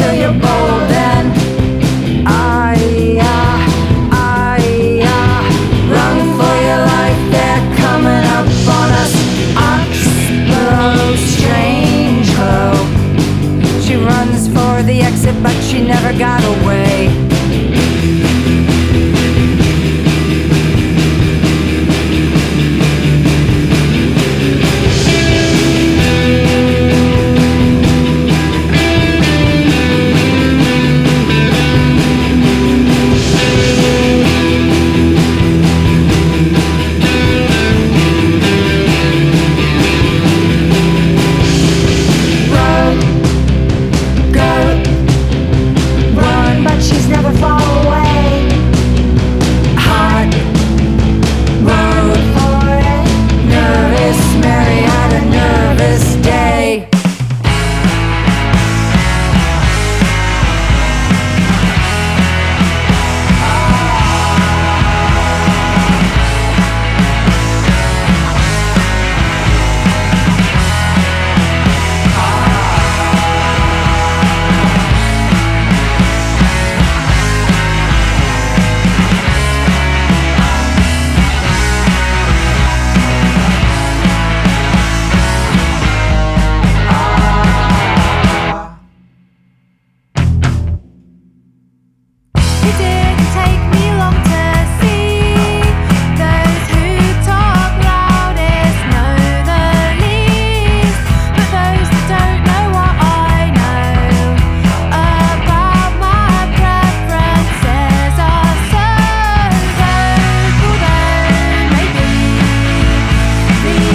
till you're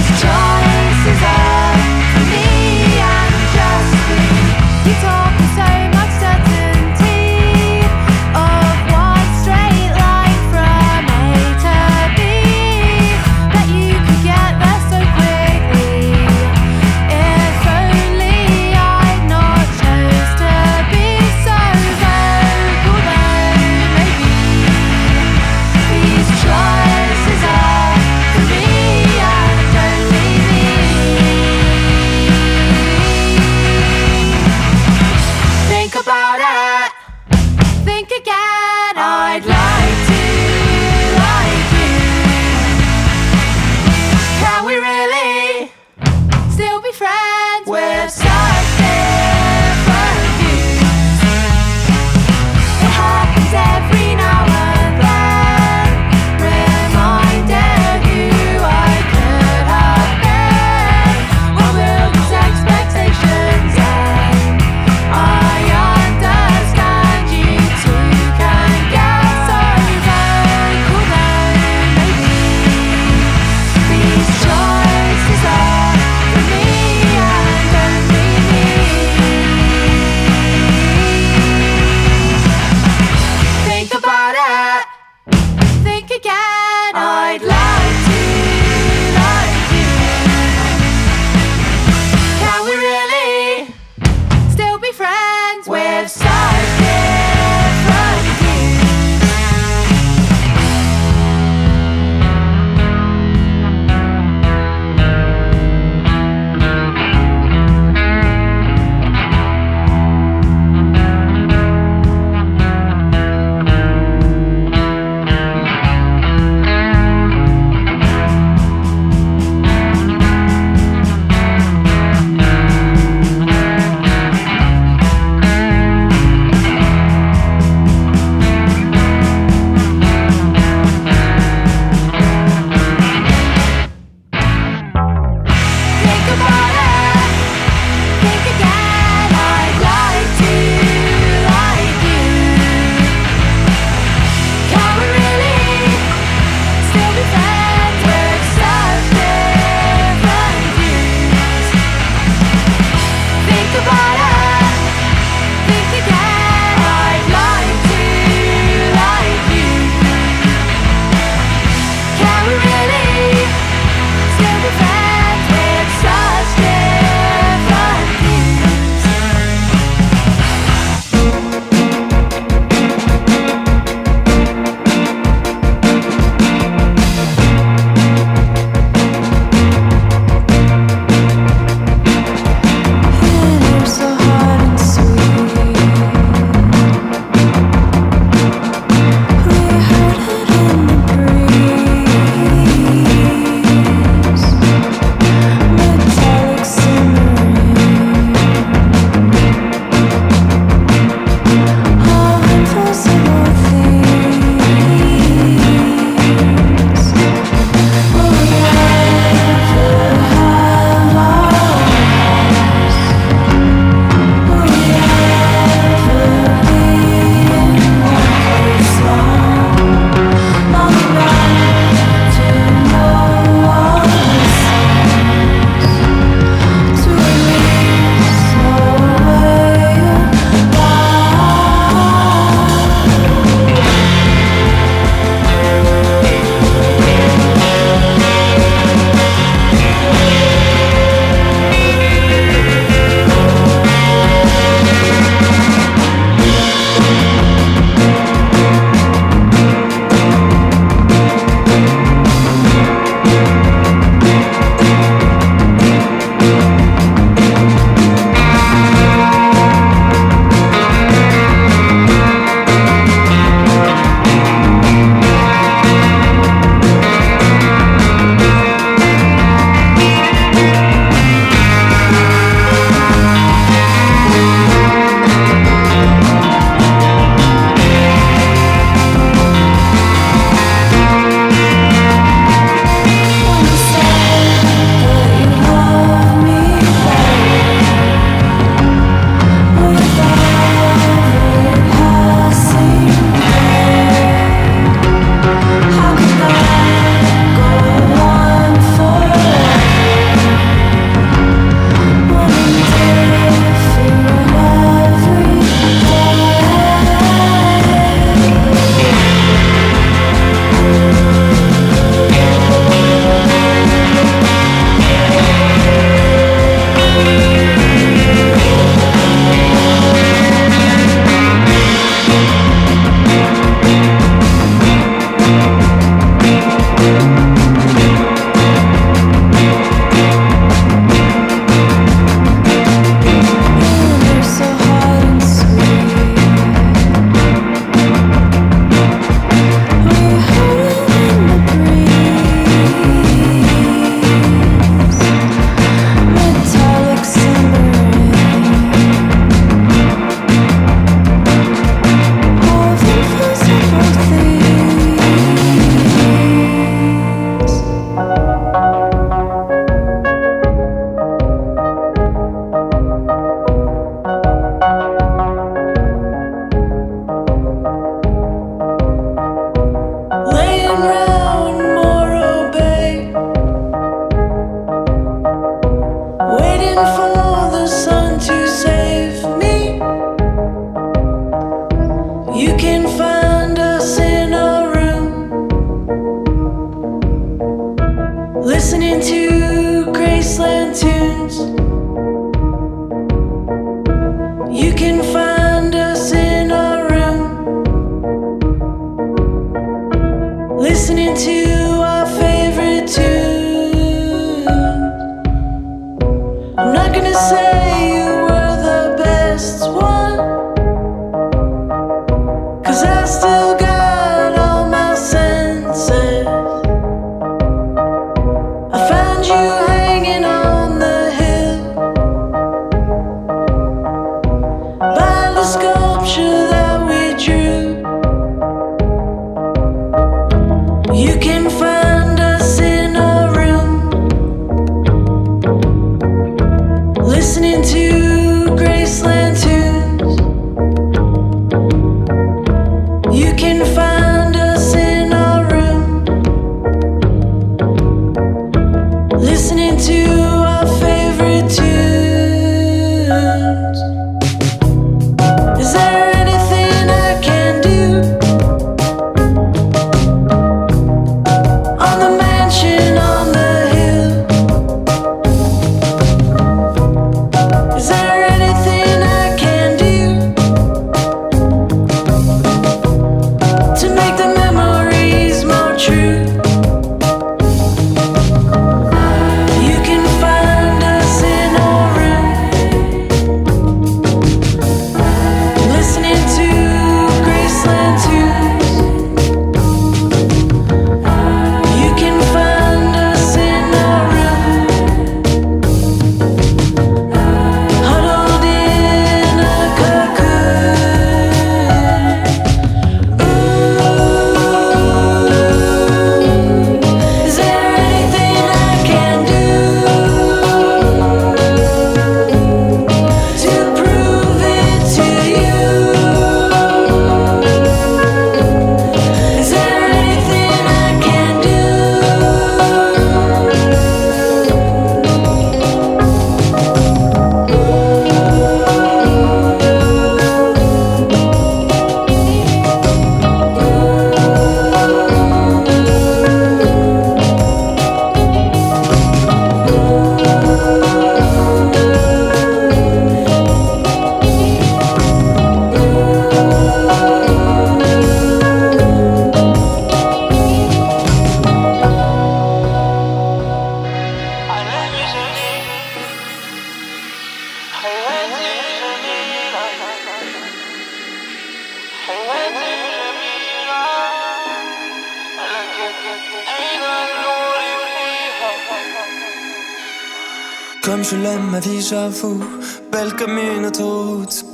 this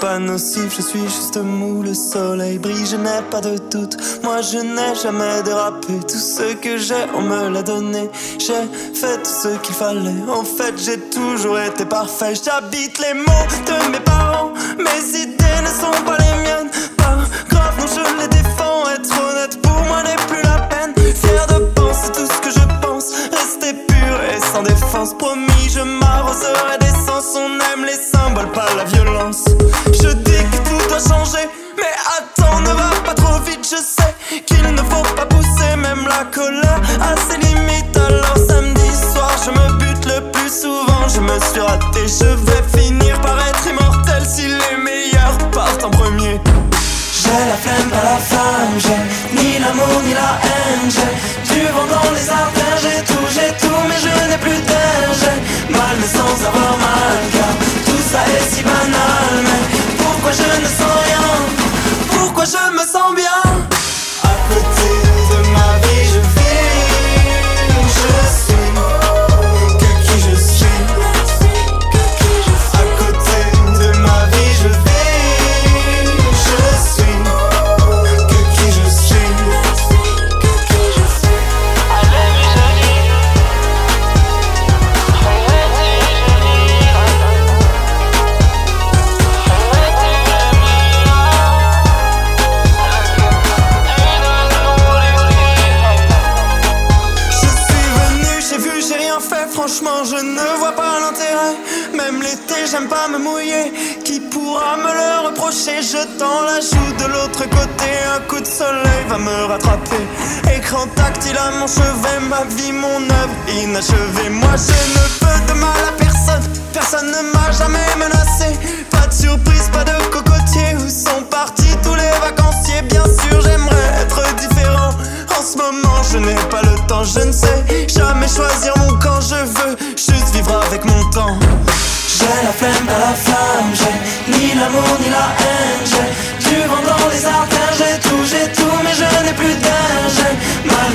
Je suis juste mou Le soleil brille je n'ai pas de doute. Moi je n'ai jamais dérapé. Tout ce que j'ai on me l'a donné. J'ai fait tout ce qu'il fallait. En fait j'ai toujours été parfait. J'habite les mots de mes parents. Mes idées ne sont pas les miennes. Pas grave non je les défends. Être honnête pour moi n'est sans défense Promis je m'arroserai d'essence On aime les symboles pas la violence. Je dis que tout doit changer Mais attends ne va pas trop vite. Je sais qu'il ne faut pas pousser Même la colère à ses limites. Alors samedi soir je me bute le plus souvent. Je me suis raté Je vais finir par être immortel Si les meilleurs partent en premier. J'ai la flemme, pas la flamme, j'ai ni l'amour ni la haine, j'ai du vent dans les artères, je me sens bien tends la joue de l'autre côté. Un coup de soleil va me rattraper. Écran tactile à mon chevet. Ma vie, mon œuvre inachevée. Moi, je ne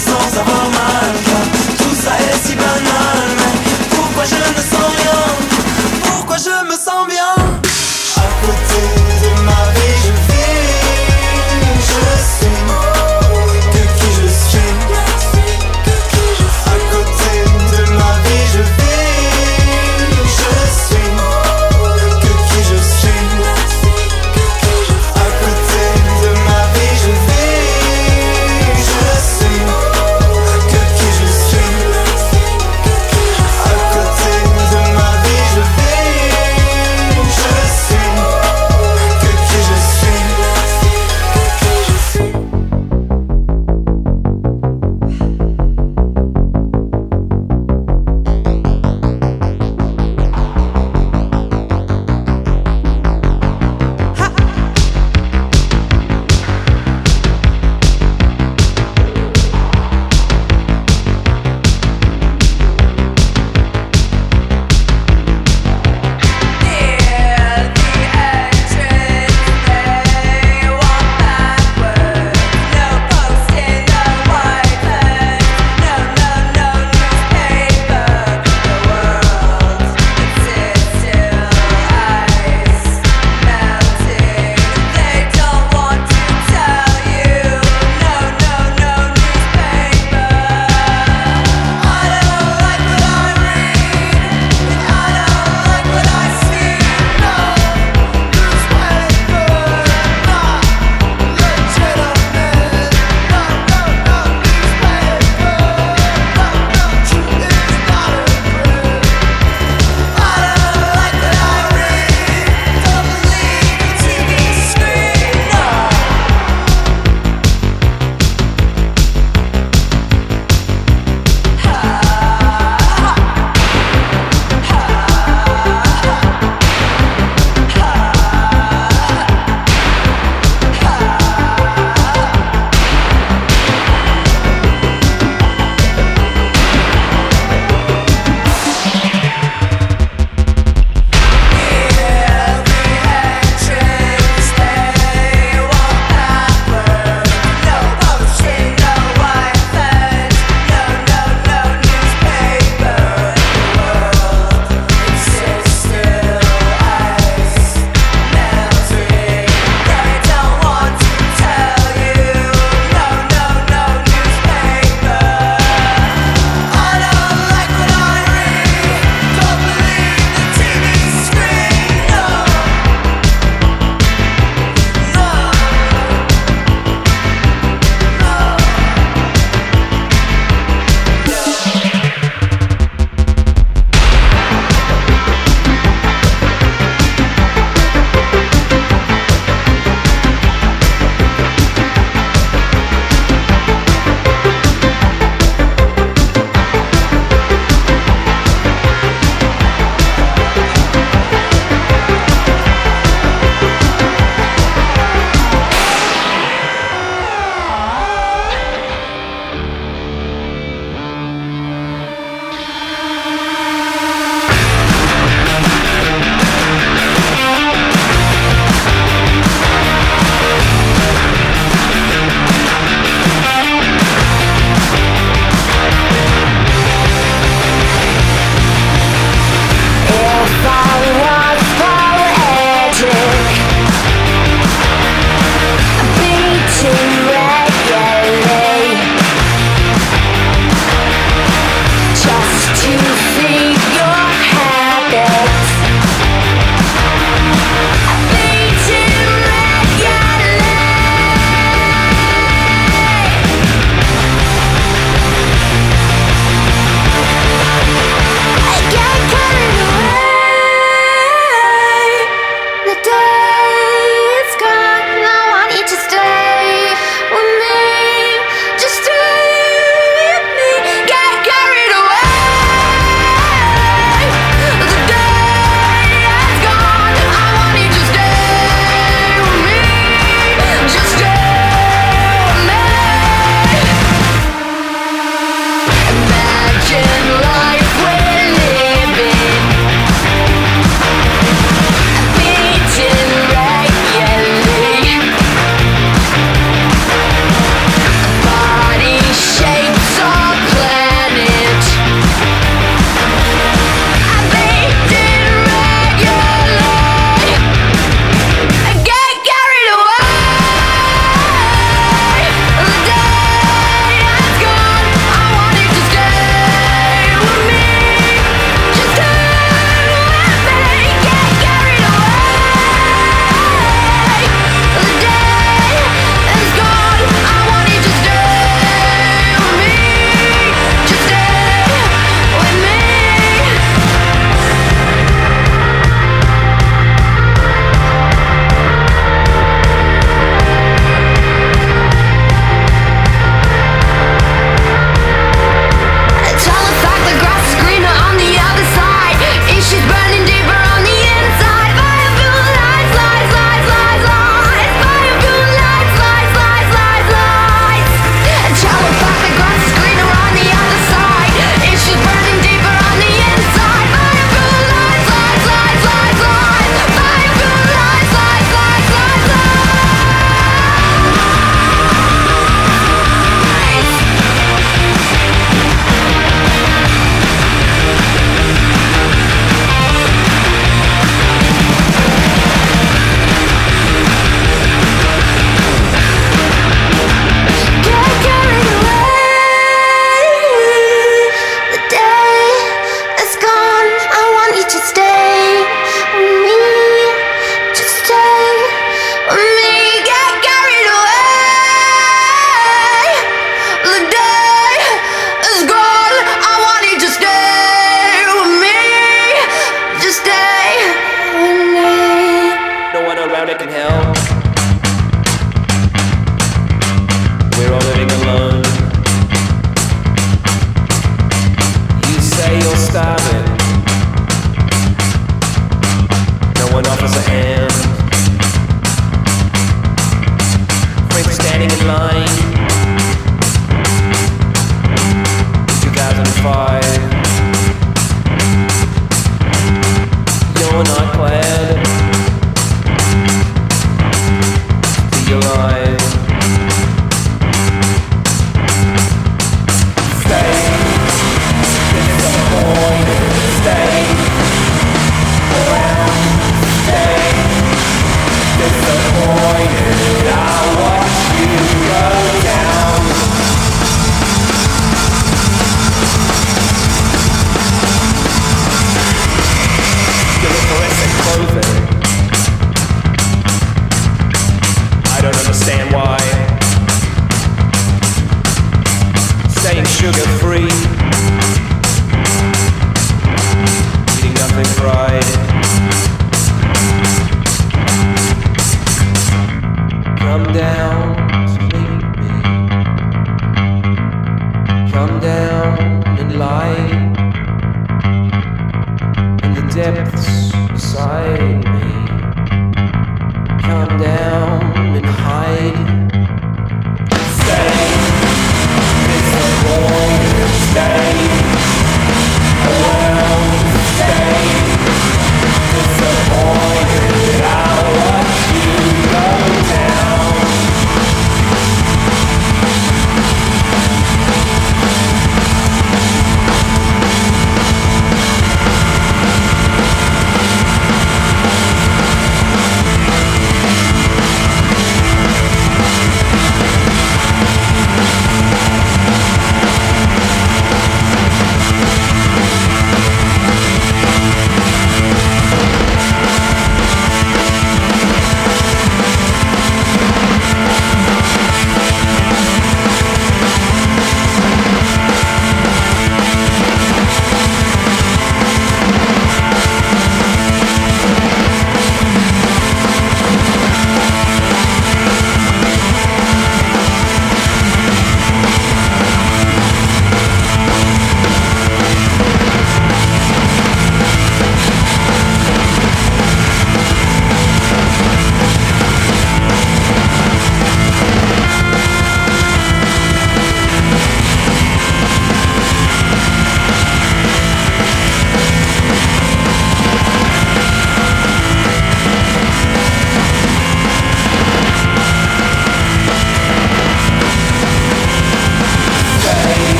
songs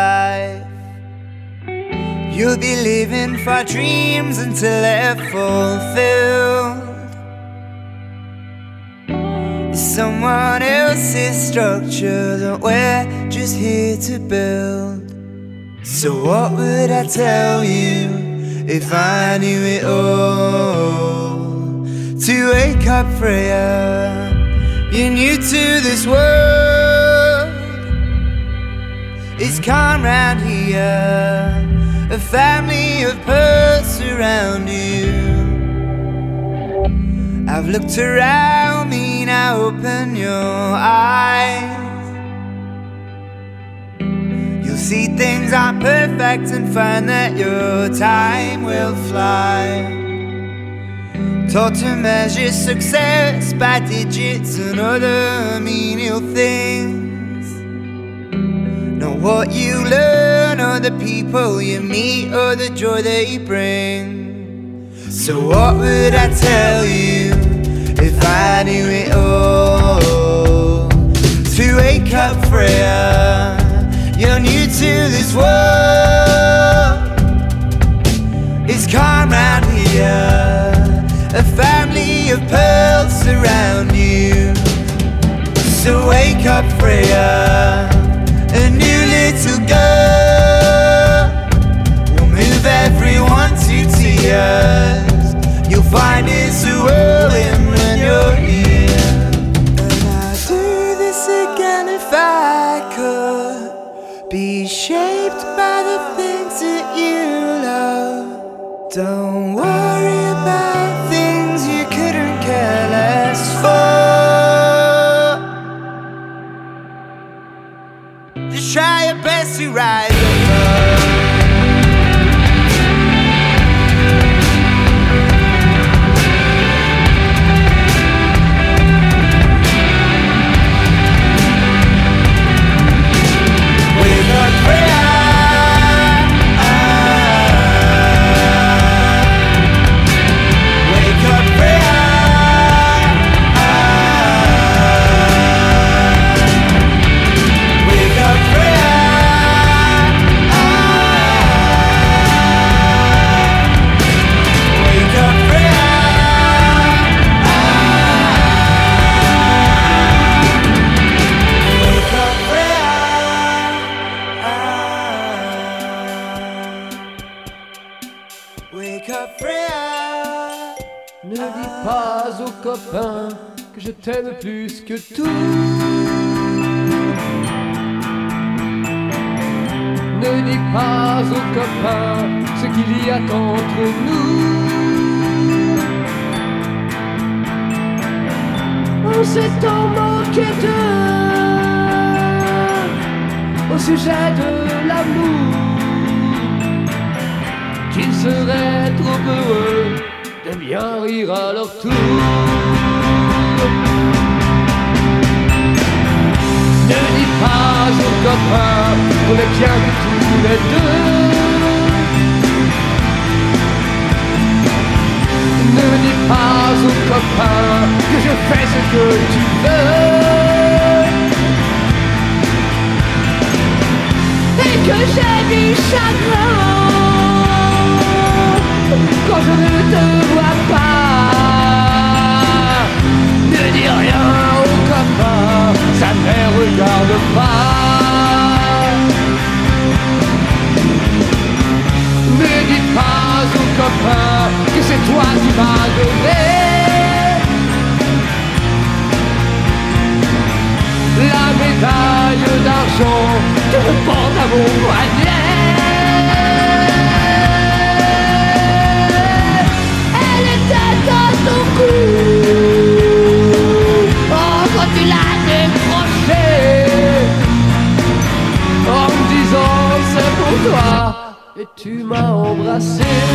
life. You'll be living for dreams until they're fulfilled. It's someone else's structure that we're just here to build. So, what would I tell you if I knew it all? To wake up, Freya. You're new to this world. It's calm round here. A family of pearls surround you. I've looked around me, now open your eyes. You'll see things aren't perfect and find that your time will fly. Taught to measure success by digits and other menial things. Know what you learn, or the people you meet, or the joy they bring. So, what would I tell you if I knew it all? To wake up, Freya, you're new to this world. It's calm round here. A family of pearls surround you. So wake up, Freya, tears. You'll find it's a whirlwind when you're. And I'd do this again if I could. Be shaped by the things that you love. Don't worry Ne dis pas aux copains qu'on est bien tous les deux. Ne dis pas aux copains que je fais ce que tu veux. Et que j'ai du chagrin quand je ne te Ne dis pas aux copains que c'est toi qui m'as donné la médaille d'argent que porte à mon poignet. C'est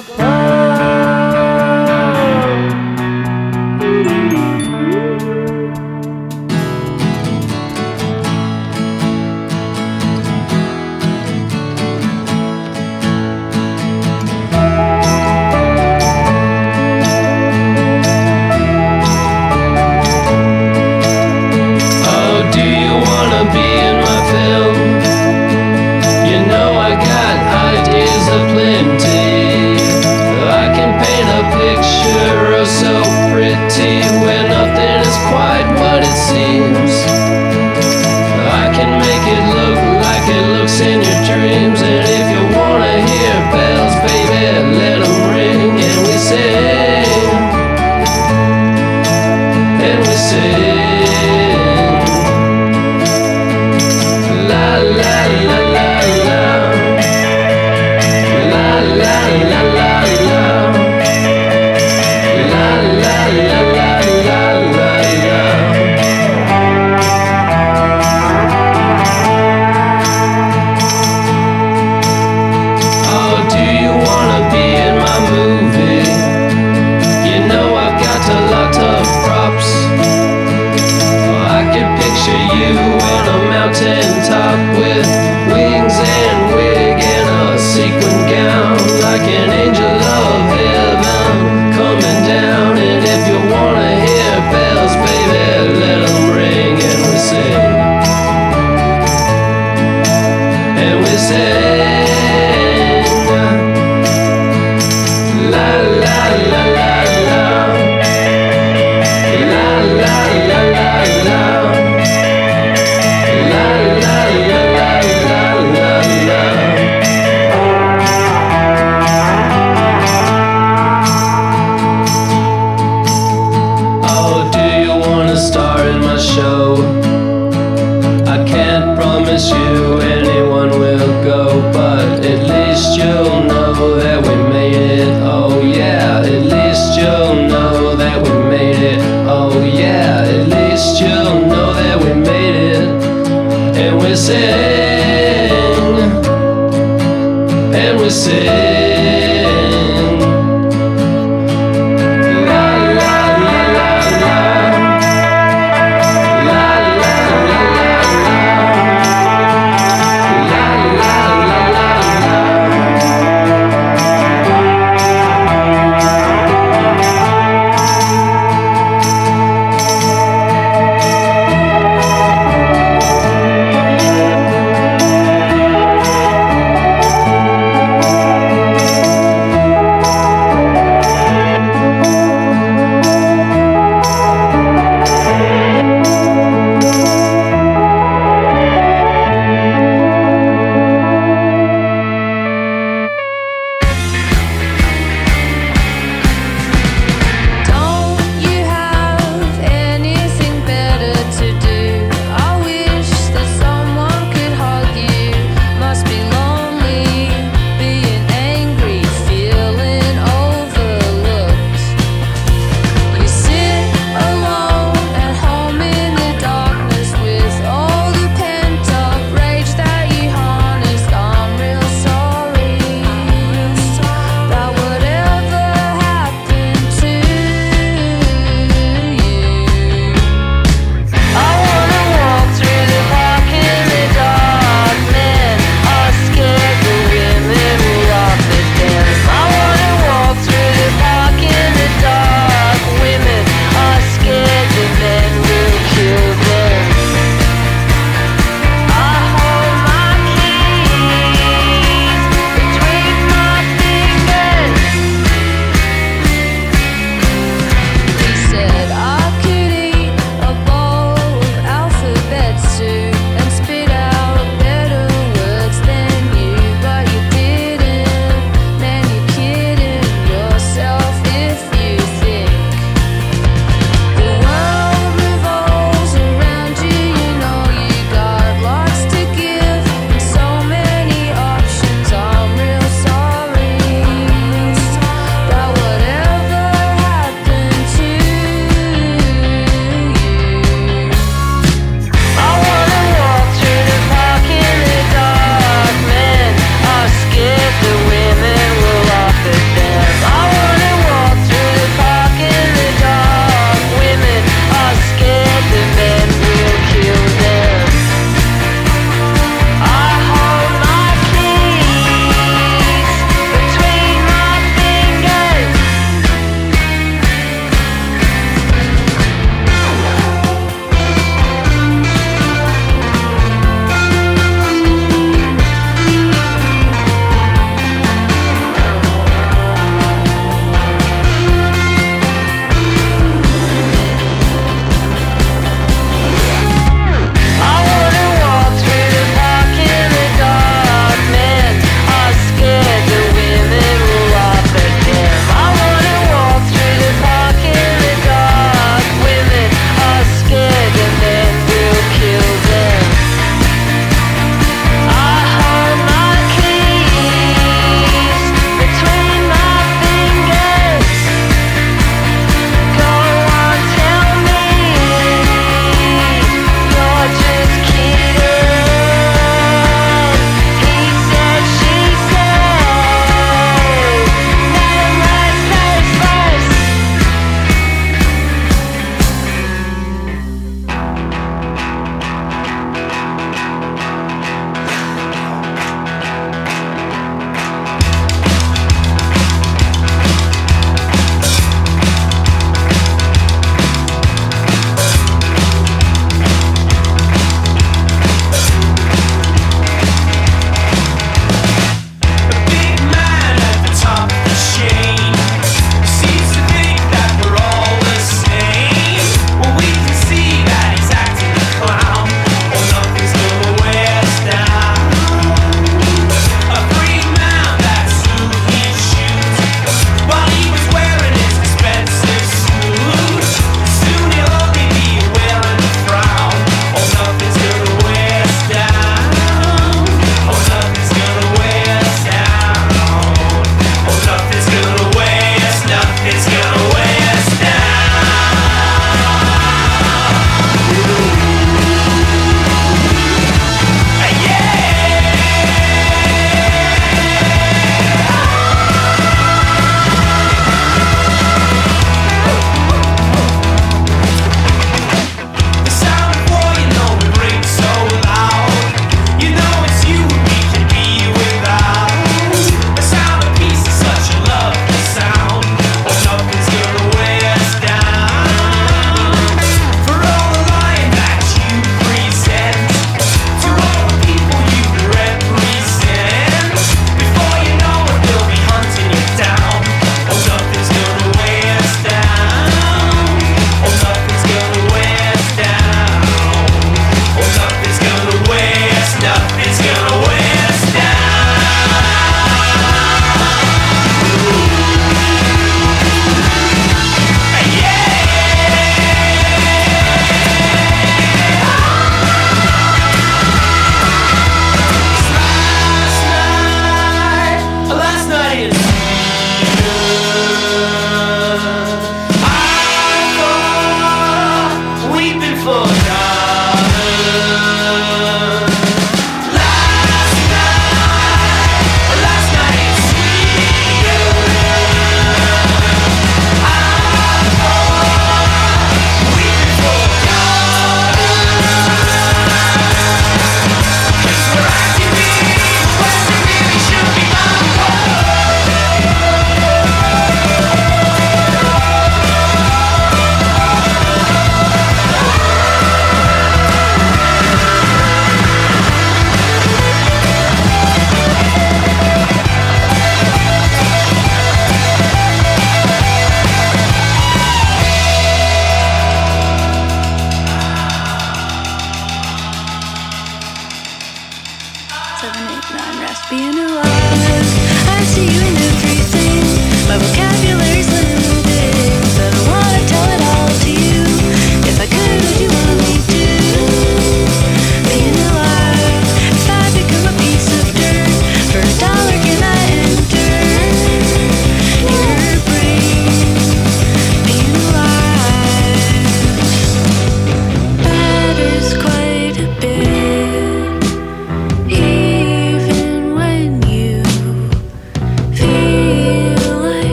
parler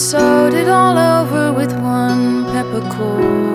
And sowed it all over with one peppercorn.